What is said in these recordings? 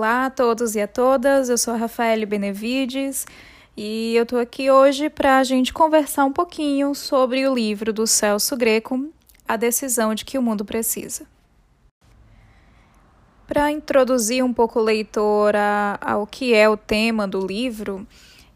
Olá a todos e a todas, eu sou a Rafaele Benevides e eu tô aqui hoje para a gente conversar um pouquinho sobre o livro do Celso Greco, A Decisão de que o Mundo Precisa. Para introduzir um pouco o leitor ao que é o tema do livro,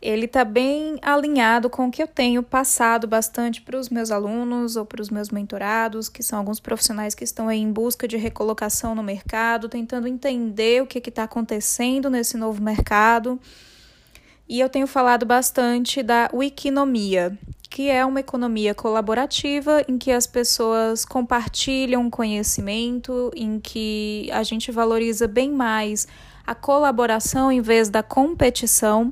ele está bem alinhado com o que eu tenho passado bastante para os meus alunos ou para os meus mentorados, que são alguns profissionais que estão aí em busca de recolocação no mercado, tentando entender o que está acontecendo nesse novo mercado. E eu tenho falado bastante da wikinomia, que é uma economia colaborativa em que as pessoas compartilham conhecimento, em que a gente valoriza bem mais a colaboração em vez da competição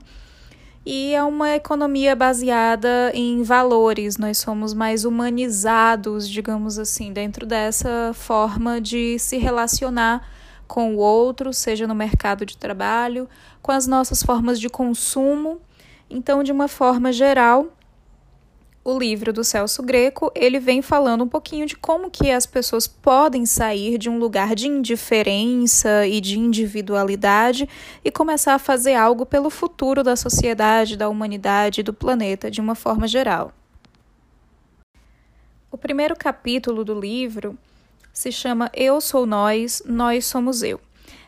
e é uma economia baseada em valores. Nós somos mais humanizados, digamos assim, dentro dessa forma de se relacionar com o outro, seja no mercado de trabalho, com as nossas formas de consumo. Então, de uma forma geral, o livro do Celso Greco, ele vem falando um pouquinho de como que as pessoas podem sair de um lugar de indiferença e de individualidade e começar a fazer algo pelo futuro da sociedade, da humanidade e do planeta de uma forma geral. O primeiro capítulo do livro se chama Eu sou nós, nós somos eu.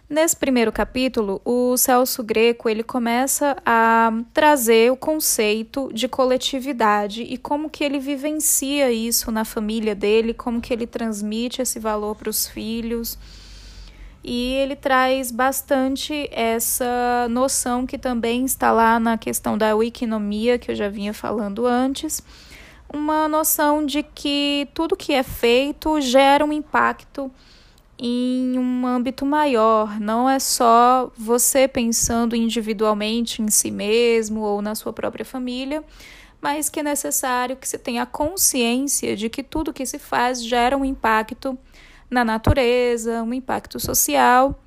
Nesse primeiro capítulo, o Celso Greco ele começa a trazer o conceito de coletividade e como que ele vivencia isso na família dele, como que ele transmite esse valor para os filhos. E ele traz bastante essa noção que também está lá na questão da wikinomia, que eu já vinha falando antes, uma noção de que tudo que é feito gera um impacto em um âmbito maior, não é só você pensando individualmente em si mesmo ou na sua própria família, mas que é necessário que se tenha consciência de que tudo que se faz gera um impacto na natureza, um impacto social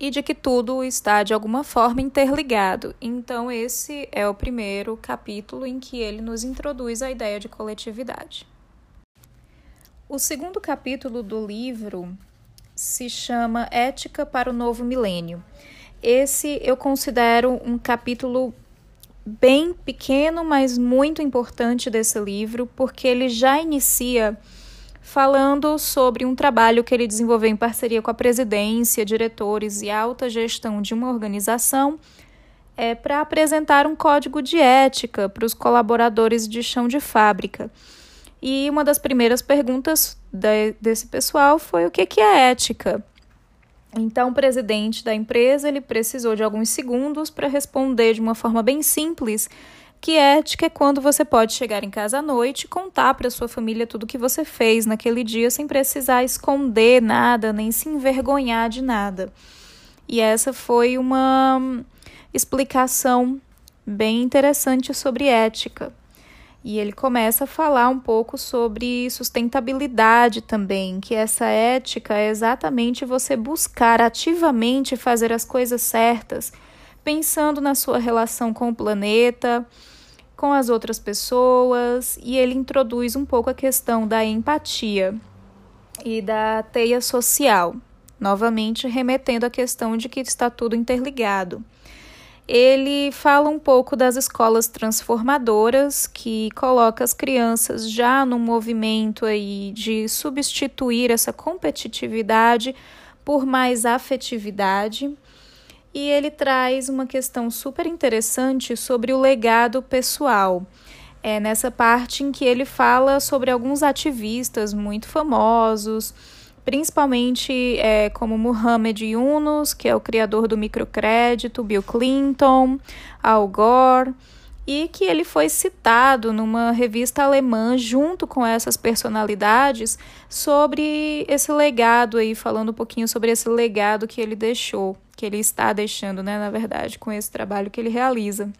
e de que tudo está de alguma forma interligado. Então, esse é o primeiro capítulo em que ele nos introduz a ideia de coletividade. O segundo capítulo do livro se chama Ética para o Novo Milênio. Esse eu considero um capítulo bem pequeno, mas muito importante desse livro, porque ele já inicia falando sobre um trabalho que ele desenvolveu em parceria com a presidência, diretores e alta gestão de uma organização é, para apresentar um código de ética para os colaboradores de chão de fábrica. E uma das primeiras perguntas de, desse pessoal foi o que, que é ética. Então, o presidente da empresa ele precisou de alguns segundos para responder de uma forma bem simples que ética é quando você pode chegar em casa à noite e contar para sua família tudo que você fez naquele dia sem precisar esconder nada, nem se envergonhar de nada. E essa foi uma explicação bem interessante sobre ética. E ele começa a falar um pouco sobre sustentabilidade também, que essa ética é exatamente você buscar ativamente fazer as coisas certas, pensando na sua relação com o planeta, com as outras pessoas, e ele introduz um pouco a questão da empatia e da teia social, novamente remetendo à questão de que está tudo interligado ele fala um pouco das escolas transformadoras, que coloca as crianças já no movimento aí de substituir essa competitividade por mais afetividade. E ele traz uma questão super interessante sobre o legado pessoal. É nessa parte em que ele fala sobre alguns ativistas muito famosos, principalmente é, como Muhammad Yunus, que é o criador do microcrédito, Bill Clinton, Al Gore, e que ele foi citado numa revista alemã junto com essas personalidades sobre esse legado aí, falando um pouquinho sobre esse legado que ele deixou, que ele está deixando, né, na verdade, com esse trabalho que ele realiza.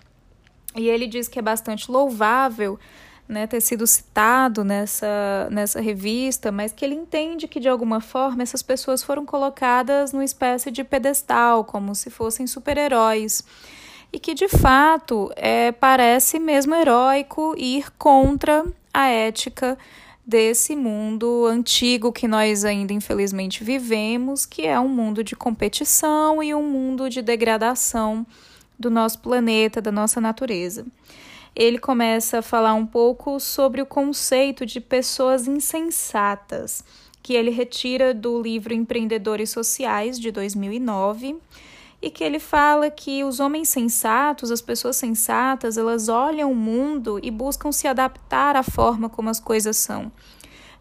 E ele diz que é bastante louvável né, ter sido citado nessa, nessa revista, mas que ele entende que de alguma forma essas pessoas foram colocadas numa espécie de pedestal, como se fossem super-heróis. E que de fato é, parece mesmo heróico ir contra a ética desse mundo antigo que nós ainda infelizmente vivemos, que é um mundo de competição e um mundo de degradação do nosso planeta, da nossa natureza. Ele começa a falar um pouco sobre o conceito de pessoas insensatas, que ele retira do livro Empreendedores Sociais de 2009 e que ele fala que os homens sensatos, as pessoas sensatas, elas olham o mundo e buscam se adaptar à forma como as coisas são.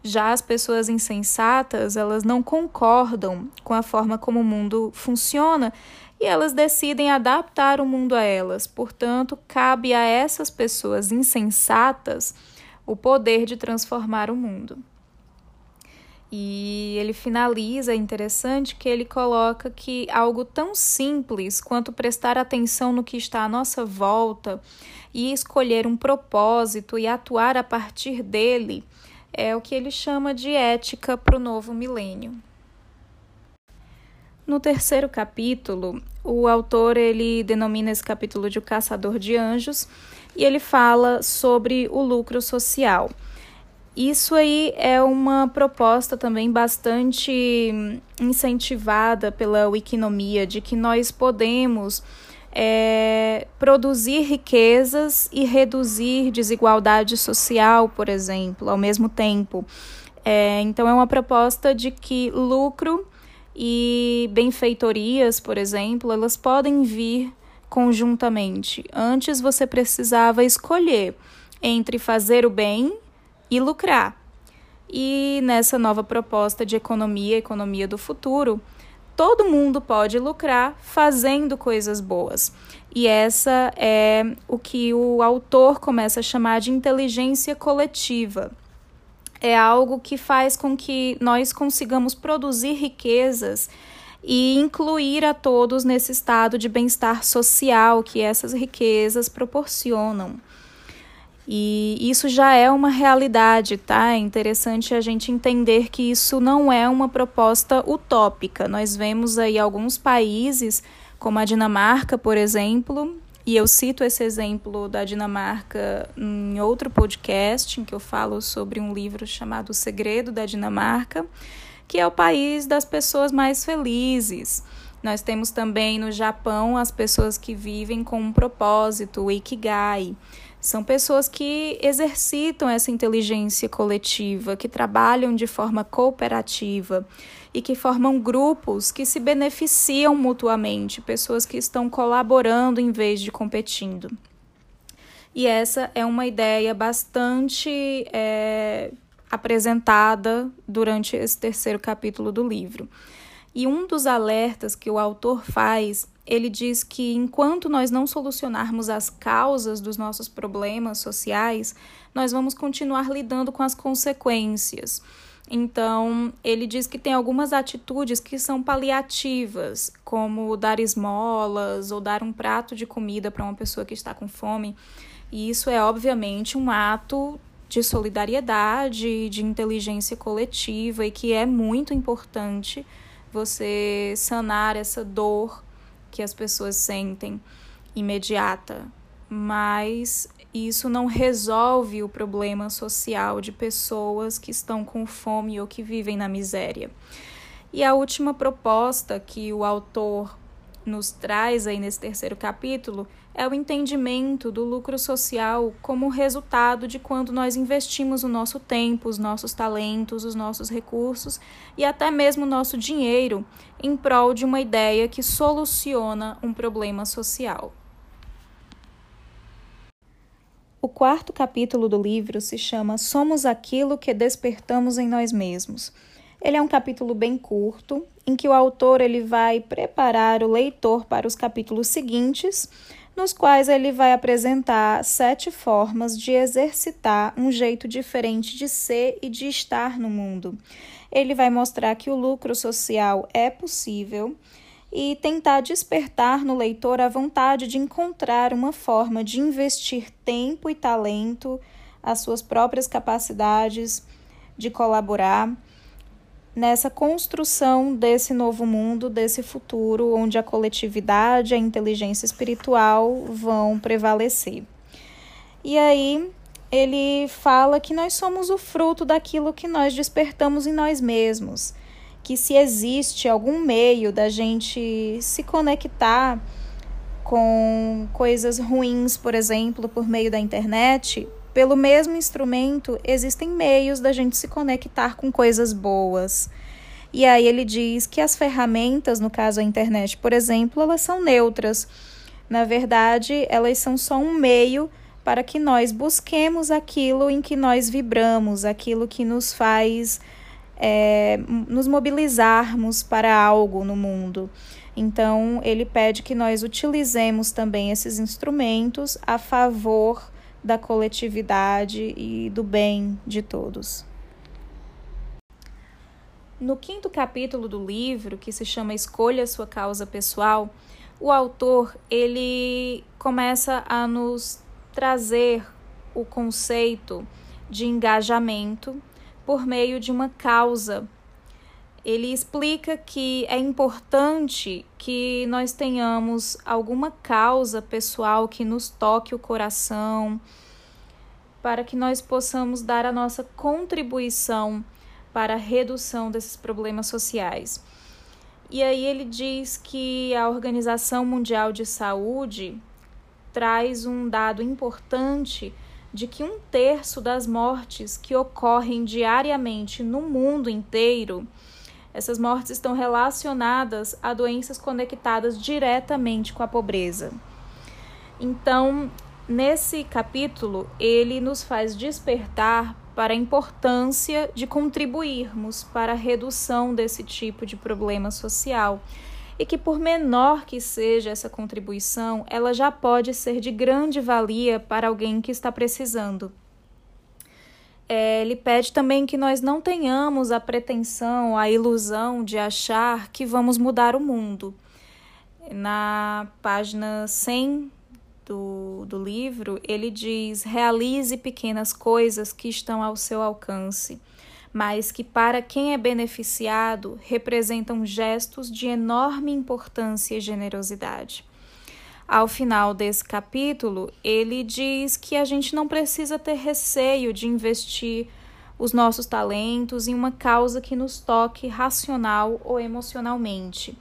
Já as pessoas insensatas, elas não concordam com a forma como o mundo funciona e elas decidem adaptar o mundo a elas. Portanto, cabe a essas pessoas insensatas o poder de transformar o mundo. E ele finaliza, é interessante que ele coloca que algo tão simples quanto prestar atenção no que está à nossa volta e escolher um propósito e atuar a partir dele é o que ele chama de ética para o novo milênio. No terceiro capítulo, o autor ele denomina esse capítulo de O Caçador de Anjos e ele fala sobre o lucro social. Isso aí é uma proposta também bastante incentivada pela Wikinomia, de que nós podemos é, produzir riquezas e reduzir desigualdade social, por exemplo, ao mesmo tempo. É, então, é uma proposta de que lucro e benfeitorias, por exemplo, elas podem vir conjuntamente. Antes você precisava escolher entre fazer o bem e lucrar. E nessa nova proposta de economia, economia do futuro, todo mundo pode lucrar fazendo coisas boas. E essa é o que o autor começa a chamar de inteligência coletiva. É algo que faz com que nós consigamos produzir riquezas e incluir a todos nesse estado de bem-estar social que essas riquezas proporcionam. E isso já é uma realidade, tá? É interessante a gente entender que isso não é uma proposta utópica. Nós vemos aí alguns países, como a Dinamarca, por exemplo, e eu cito esse exemplo da Dinamarca em outro podcast, em que eu falo sobre um livro chamado O Segredo da Dinamarca, que é o país das pessoas mais felizes. Nós temos também no Japão as pessoas que vivem com um propósito, o Ikigai. São pessoas que exercitam essa inteligência coletiva, que trabalham de forma cooperativa e que formam grupos que se beneficiam mutuamente, pessoas que estão colaborando em vez de competindo. E essa é uma ideia bastante é, apresentada durante esse terceiro capítulo do livro. E um dos alertas que o autor faz ele diz que enquanto nós não solucionarmos as causas dos nossos problemas sociais, nós vamos continuar lidando com as consequências. Então, ele diz que tem algumas atitudes que são paliativas, como dar esmolas ou dar um prato de comida para uma pessoa que está com fome. E isso é, obviamente, um ato de solidariedade, de inteligência coletiva e que é muito importante você sanar essa dor que as pessoas sentem imediata, mas isso não resolve o problema social de pessoas que estão com fome ou que vivem na miséria. E a última proposta que o autor nos traz aí nesse terceiro capítulo é o entendimento do lucro social como resultado de quando nós investimos o nosso tempo, os nossos talentos, os nossos recursos e até mesmo o nosso dinheiro em prol de uma ideia que soluciona um problema social. O quarto capítulo do livro se chama Somos aquilo que despertamos em nós mesmos. Ele é um capítulo bem curto, em que o autor ele vai preparar o leitor para os capítulos seguintes, nos quais ele vai apresentar sete formas de exercitar um jeito diferente de ser e de estar no mundo. Ele vai mostrar que o lucro social é possível e tentar despertar no leitor a vontade de encontrar uma forma de investir tempo e talento, as suas próprias capacidades de colaborar nessa construção desse novo mundo, desse futuro onde a coletividade, a inteligência espiritual vão prevalecer. E aí ele fala que nós somos o fruto daquilo que nós despertamos em nós mesmos. Que se existe algum meio da gente se conectar com coisas ruins, por exemplo, por meio da internet, pelo mesmo instrumento, existem meios da gente se conectar com coisas boas. E aí ele diz que as ferramentas, no caso a internet, por exemplo, elas são neutras. Na verdade, elas são só um meio para que nós busquemos aquilo em que nós vibramos, aquilo que nos faz é, nos mobilizarmos para algo no mundo. Então, ele pede que nós utilizemos também esses instrumentos a favor da coletividade e do bem de todos. No quinto capítulo do livro, que se chama Escolha sua causa pessoal, o autor ele começa a nos trazer o conceito de engajamento por meio de uma causa. Ele explica que é importante que nós tenhamos alguma causa pessoal que nos toque o coração, para que nós possamos dar a nossa contribuição para a redução desses problemas sociais. E aí ele diz que a Organização Mundial de Saúde traz um dado importante de que um terço das mortes que ocorrem diariamente no mundo inteiro, essas mortes estão relacionadas a doenças conectadas diretamente com a pobreza. Então, nesse capítulo, ele nos faz despertar para a importância de contribuirmos para a redução desse tipo de problema social e que, por menor que seja essa contribuição, ela já pode ser de grande valia para alguém que está precisando. É, ele pede também que nós não tenhamos a pretensão, a ilusão de achar que vamos mudar o mundo. Na página 100 do, do livro, ele diz: realize pequenas coisas que estão ao seu alcance, mas que para quem é beneficiado representam gestos de enorme importância e generosidade. Ao final desse capítulo, ele diz que a gente não precisa ter receio de investir os nossos talentos em uma causa que nos toque racional ou emocionalmente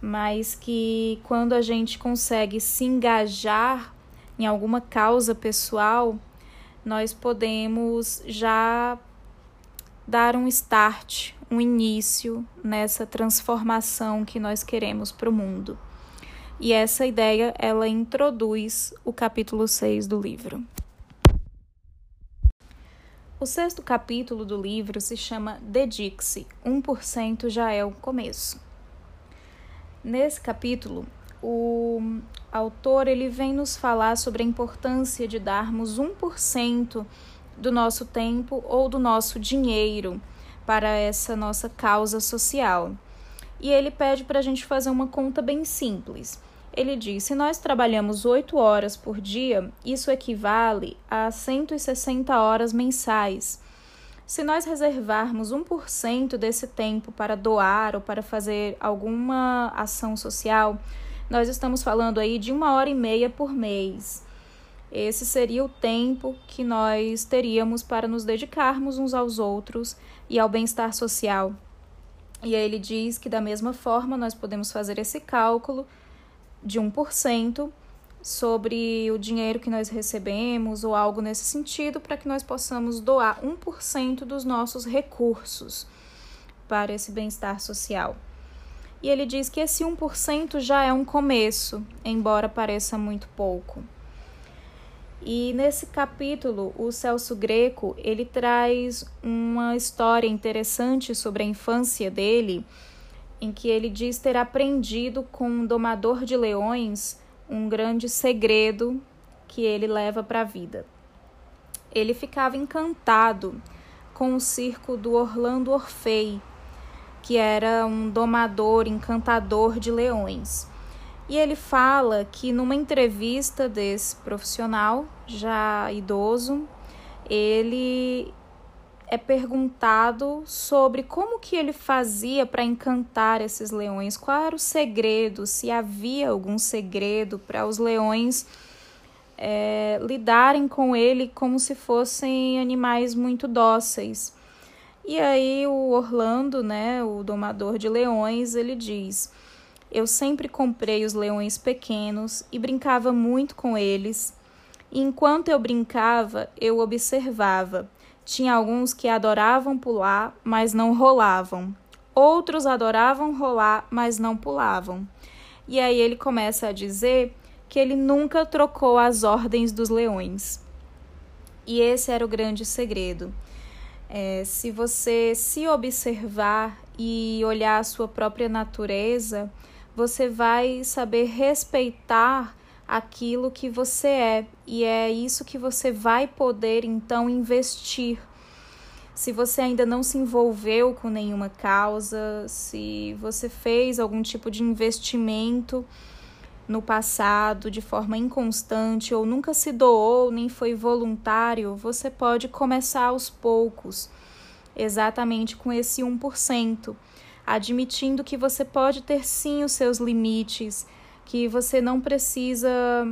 mas que quando a gente consegue se engajar em alguma causa pessoal, nós podemos já dar um start, um início nessa transformação que nós queremos para o mundo. E essa ideia ela introduz o capítulo 6 do livro. O sexto capítulo do livro se chama Dedique-se, 1% já é o começo. Nesse capítulo, o autor ele vem nos falar sobre a importância de darmos 1% do nosso tempo ou do nosso dinheiro para essa nossa causa social. E ele pede para a gente fazer uma conta bem simples. Ele diz: se nós trabalhamos 8 horas por dia, isso equivale a 160 horas mensais. Se nós reservarmos 1% desse tempo para doar ou para fazer alguma ação social, nós estamos falando aí de uma hora e meia por mês. Esse seria o tempo que nós teríamos para nos dedicarmos uns aos outros e ao bem-estar social. E aí ele diz que, da mesma forma, nós podemos fazer esse cálculo de 1% sobre o dinheiro que nós recebemos ou algo nesse sentido, para que nós possamos doar 1% dos nossos recursos para esse bem-estar social. E ele diz que esse 1% já é um começo, embora pareça muito pouco. E nesse capítulo, o Celso Greco, ele traz uma história interessante sobre a infância dele, em que ele diz ter aprendido com um domador de leões um grande segredo que ele leva para a vida. Ele ficava encantado com o circo do Orlando Orfei, que era um domador, encantador de leões. E ele fala que numa entrevista desse profissional, já idoso, ele é perguntado sobre como que ele fazia para encantar esses leões, qual era o segredo, se havia algum segredo para os leões é, lidarem com ele como se fossem animais muito dóceis. E aí o Orlando, né, o domador de leões, ele diz: Eu sempre comprei os leões pequenos e brincava muito com eles. E enquanto eu brincava, eu observava. Tinha alguns que adoravam pular, mas não rolavam. Outros adoravam rolar, mas não pulavam. E aí ele começa a dizer que ele nunca trocou as ordens dos leões. E esse era o grande segredo. É, se você se observar e olhar a sua própria natureza, você vai saber respeitar aquilo que você é, e é isso que você vai poder então investir. Se você ainda não se envolveu com nenhuma causa, se você fez algum tipo de investimento, no passado de forma inconstante ou nunca se doou nem foi voluntário, você pode começar aos poucos, exatamente com esse 1%, admitindo que você pode ter sim os seus limites, que você não precisa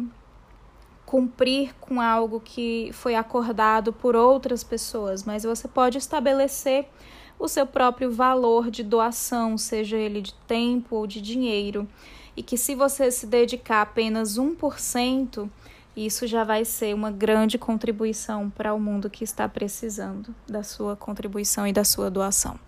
cumprir com algo que foi acordado por outras pessoas, mas você pode estabelecer o seu próprio valor de doação, seja ele de tempo ou de dinheiro, e que se você se dedicar apenas 1%, isso já vai ser uma grande contribuição para o mundo que está precisando da sua contribuição e da sua doação.